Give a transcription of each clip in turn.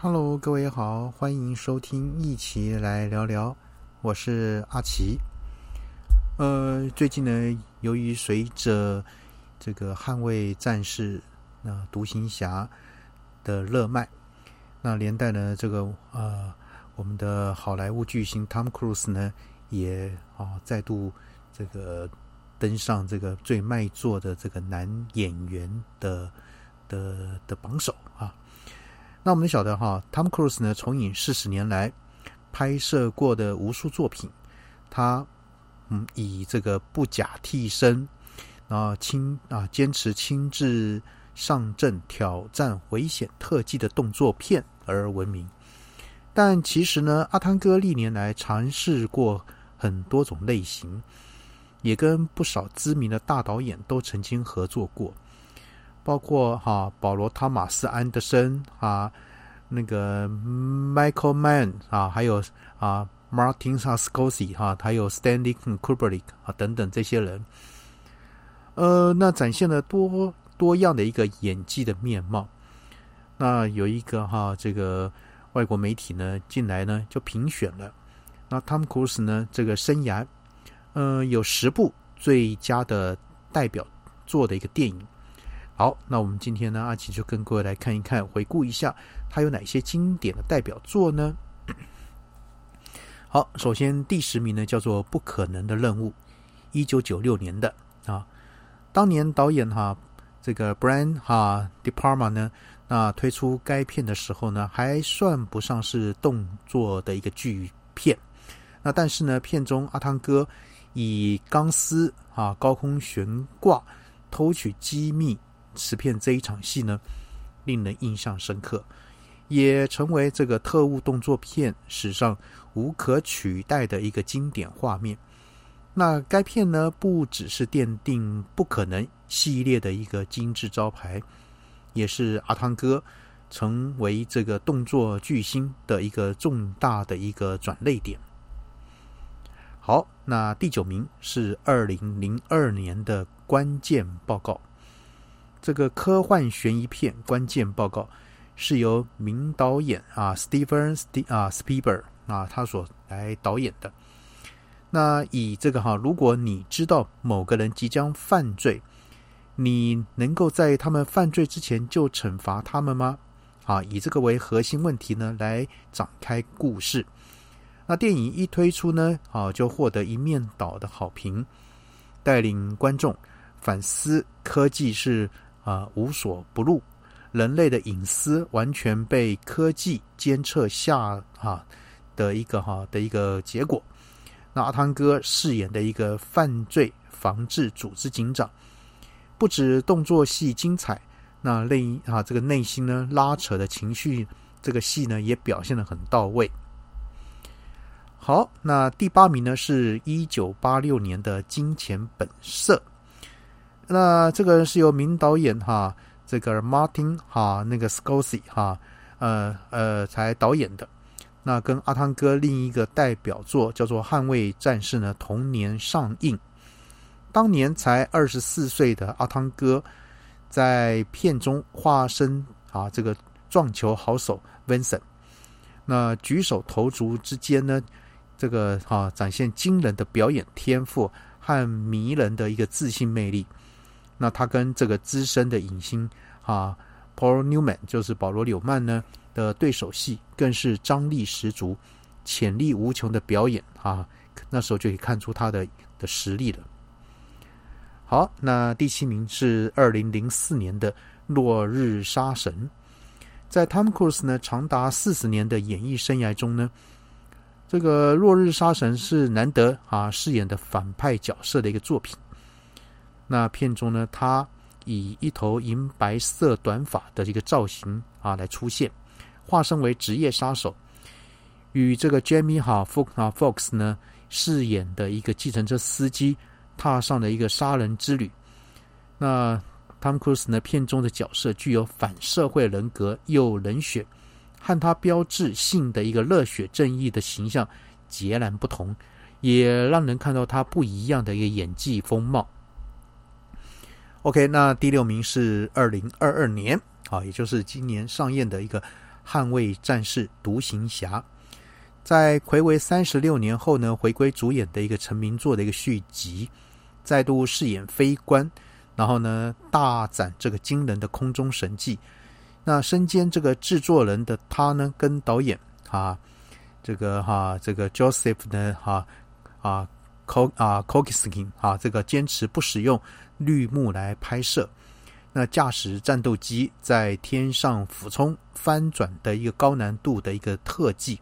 Hello，各位好，欢迎收听一起来聊聊，我是阿奇。呃，最近呢，由于随着这个捍卫战士、那独行侠的热卖，那连带呢，这个呃，我们的好莱坞巨星 Tom Cruise 呢，也啊再度这个登上这个最卖座的这个男演员的的的榜首啊。那我们晓得哈，Tom Cruise 呢，从影四十年来拍摄过的无数作品，他嗯以这个不假替身啊亲啊坚持亲自上阵挑战危险特技的动作片而闻名。但其实呢，阿汤哥历年来尝试过很多种类型，也跟不少知名的大导演都曾经合作过。包括哈保罗·汤马斯·安德森啊，那个 Michael Mann 啊，还有啊 Martin Scorsese 哈，还有 Stanley Kubrick 啊等等这些人，呃，那展现了多多样的一个演技的面貌。那有一个哈这个外国媒体呢进来呢就评选了，那 Tom Cruise 呢这个生涯，呃，有十部最佳的代表作的一个电影。好，那我们今天呢，阿奇就跟各位来看一看，回顾一下他有哪些经典的代表作呢？好，首先第十名呢叫做《不可能的任务》，一九九六年的啊，当年导演哈这个 Brian 哈 De Palma 呢，那推出该片的时候呢，还算不上是动作的一个巨片，那但是呢，片中阿汤哥以钢丝啊高空悬挂偷取机密。瓷片这一场戏呢，令人印象深刻，也成为这个特务动作片史上无可取代的一个经典画面。那该片呢，不只是奠定不可能系列的一个精致招牌，也是阿汤哥成为这个动作巨星的一个重大的一个转泪点。好，那第九名是二零零二年的关键报告。这个科幻悬疑片《关键报告》是由名导演啊，Steven 啊，Spielberg 啊，他所来导演的。那以这个哈，如果你知道某个人即将犯罪，你能够在他们犯罪之前就惩罚他们吗？啊，以这个为核心问题呢，来展开故事。那电影一推出呢，啊，就获得一面倒的好评，带领观众反思科技是。啊，无所不入，人类的隐私完全被科技监测下哈的一个哈的一个结果。那阿汤哥饰演的一个犯罪防治组织警长，不止动作戏精彩，那内啊这个内心呢拉扯的情绪，这个戏呢也表现的很到位。好，那第八名呢是一九八六年的《金钱本色》。那这个是由名导演哈，这个 Martin 哈，那个 Scorsese 哈，呃呃才导演的。那跟阿汤哥另一个代表作叫做《捍卫战士》呢，同年上映。当年才二十四岁的阿汤哥，在片中化身啊这个撞球好手 Vincent，那举手投足之间呢，这个哈展现惊人的表演天赋和迷人的一个自信魅力。那他跟这个资深的影星啊，Paul Newman，就是保罗纽曼呢的对手戏，更是张力十足、潜力无穷的表演啊！那时候就可以看出他的的实力了。好，那第七名是二零零四年的《落日杀神》。在 Tom Cruise 呢长达四十年的演艺生涯中呢，这个《落日杀神》是难得啊饰演的反派角色的一个作品。那片中呢，他以一头银白色短发的这个造型啊来出现，化身为职业杀手，与这个 Jamie 哈 Fox 啊 Fox 呢饰演的一个计程车司机踏上了一个杀人之旅。那 Tom Cruise 呢片中的角色具有反社会人格又冷血，和他标志性的一个热血正义的形象截然不同，也让人看到他不一样的一个演技风貌。OK，那第六名是二零二二年啊，也就是今年上映的一个《捍卫战士、独行侠。在魁违三十六年后呢，回归主演的一个成名作的一个续集，再度饰演飞官，然后呢大展这个惊人的空中神技。那身兼这个制作人的他呢，跟导演啊，这个哈这个 Joseph 呢哈啊 Co 啊 c o k i s k i n 啊，这个坚持不使用绿幕来拍摄，那驾驶战斗机在天上俯冲翻转的一个高难度的一个特技。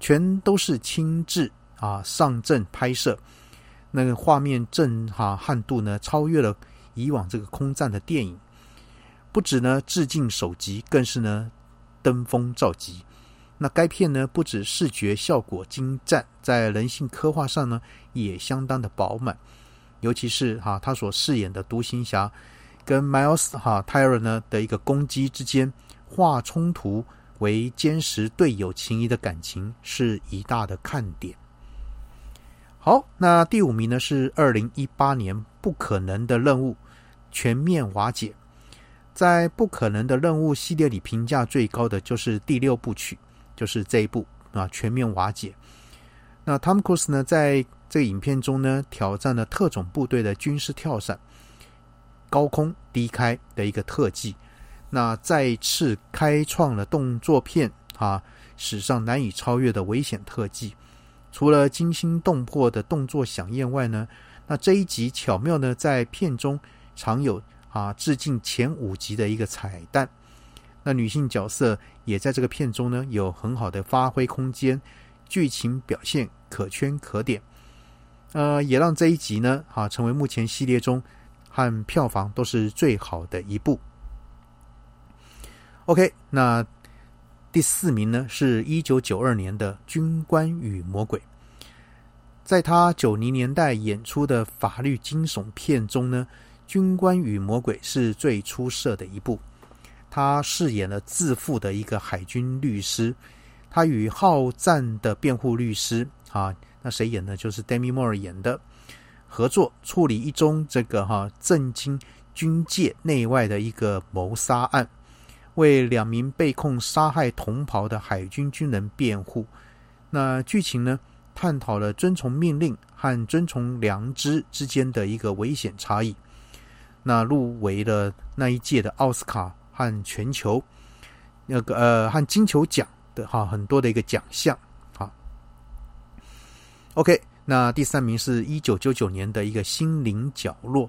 全都是亲自啊上阵拍摄，那个画面震撼度呢超越了以往这个空战的电影，不止呢致敬首集，更是呢登峰造极。那该片呢不止视觉效果精湛，在人性刻画上呢也相当的饱满，尤其是哈他所饰演的独行侠跟 Miles 哈 Tyler 呢的一个攻击之间化冲突。为坚实队友情谊的感情是一大的看点。好，那第五名呢是二零一八年《不可能的任务》全面瓦解。在《不可能的任务》系列里，评价最高的就是第六部曲，就是这一部啊，全面瓦解。那 Tom Cruise 呢，在这个影片中呢，挑战了特种部队的军事跳伞、高空低开的一个特技。那再次开创了动作片啊史上难以超越的危险特技，除了惊心动魄的动作响宴外呢，那这一集巧妙呢在片中常有啊致敬前五集的一个彩蛋，那女性角色也在这个片中呢有很好的发挥空间，剧情表现可圈可点，呃，也让这一集呢啊成为目前系列中和票房都是最好的一部。OK，那第四名呢？是一九九二年的《军官与魔鬼》。在他九零年代演出的法律惊悚片中呢，《军官与魔鬼》是最出色的一部。他饰演了自负的一个海军律师，他与好战的辩护律师啊，那谁演的？就是 Demi Moore 演的，合作处理一宗这个哈震惊军界内外的一个谋杀案。为两名被控杀害同袍的海军军人辩护。那剧情呢？探讨了遵从命令和遵从良知之间的一个危险差异。那入围了那一届的奥斯卡和全球那个呃和金球奖的哈很多的一个奖项。，OK。那第三名是一九九九年的一个心灵角落。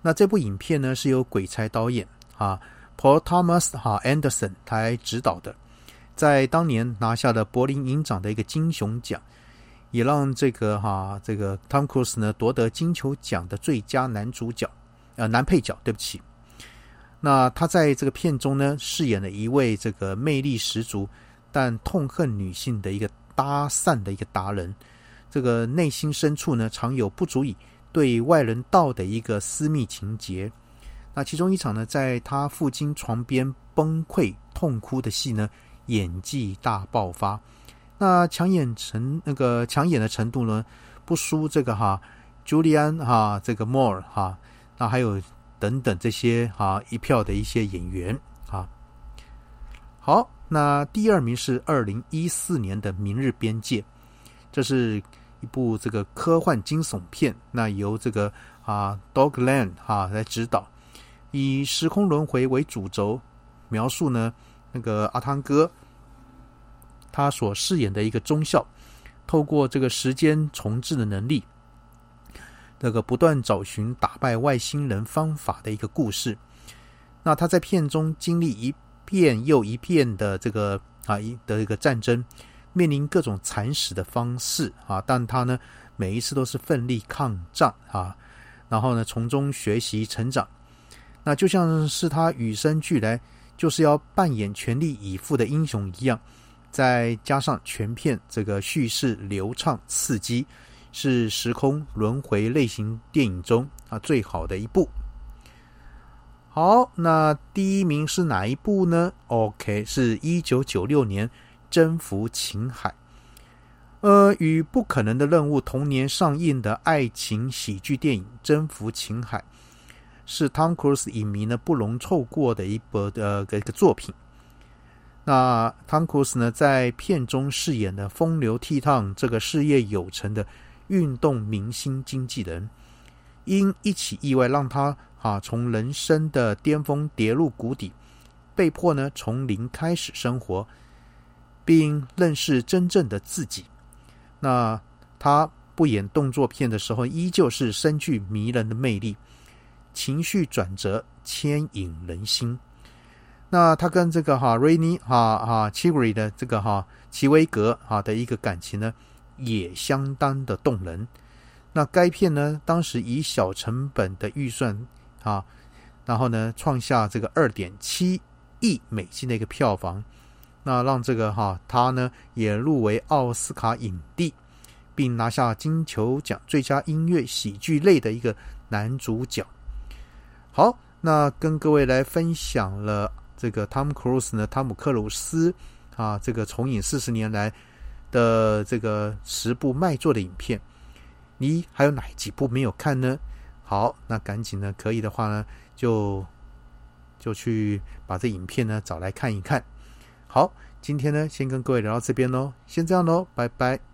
那这部影片呢是由鬼才导演啊。Paul Thomas 哈 Anderson 来指导的，在当年拿下了柏林影展的一个金熊奖，也让这个哈这个 Tom Cruise 呢夺得金球奖的最佳男主角，呃男配角，对不起。那他在这个片中呢饰演了一位这个魅力十足但痛恨女性的一个搭讪的一个达人，这个内心深处呢常有不足以对外人道的一个私密情节。那其中一场呢，在他父亲床边崩溃痛哭的戏呢，演技大爆发。那抢眼成那个抢眼的程度呢，不输这个哈朱利安哈这个莫尔哈，那还有等等这些哈一票的一些演员啊。好，那第二名是二零一四年的《明日边界》，这是一部这个科幻惊悚片，那由这个啊 Dogland 哈来指导。以时空轮回为主轴，描述呢那个阿汤哥他所饰演的一个中校，透过这个时间重置的能力，那个不断找寻打败外星人方法的一个故事。那他在片中经历一遍又一遍的这个啊一的一个战争，面临各种惨死的方式啊，但他呢每一次都是奋力抗战啊，然后呢从中学习成长。那就像是他与生俱来就是要扮演全力以赴的英雄一样，再加上全片这个叙事流畅刺激，是时空轮回类型电影中啊最好的一部。好，那第一名是哪一部呢？OK，是一九九六年《征服情海》。呃，与《不可能的任务》同年上映的爱情喜剧电影《征服情海》。是汤 m 鲁斯影迷呢不容错过的一部呃一个作品。那汤库斯呢，在片中饰演的风流倜傥、这个事业有成的运动明星经纪人，因一起意外让他啊从人生的巅峰跌入谷底，被迫呢从零开始生活，并认识真正的自己。那他不演动作片的时候，依旧是深具迷人的魅力，情绪转折牵引人心。那他跟这个哈瑞尼哈哈奇维的这个哈奇维格哈的一个感情呢，也相当的动人。那该片呢，当时以小成本的预算啊，然后呢创下这个二点七亿美金的一个票房，那让这个哈他呢也入围奥斯卡影帝，并拿下金球奖最佳音乐喜剧类的一个男主角。好，那跟各位来分享了。这个汤姆·克鲁斯呢，汤姆·克鲁斯啊，这个重影四十年来的这个十部卖座的影片，你还有哪几部没有看呢？好，那赶紧呢，可以的话呢，就就去把这影片呢找来看一看。好，今天呢，先跟各位聊到这边喽，先这样喽，拜拜。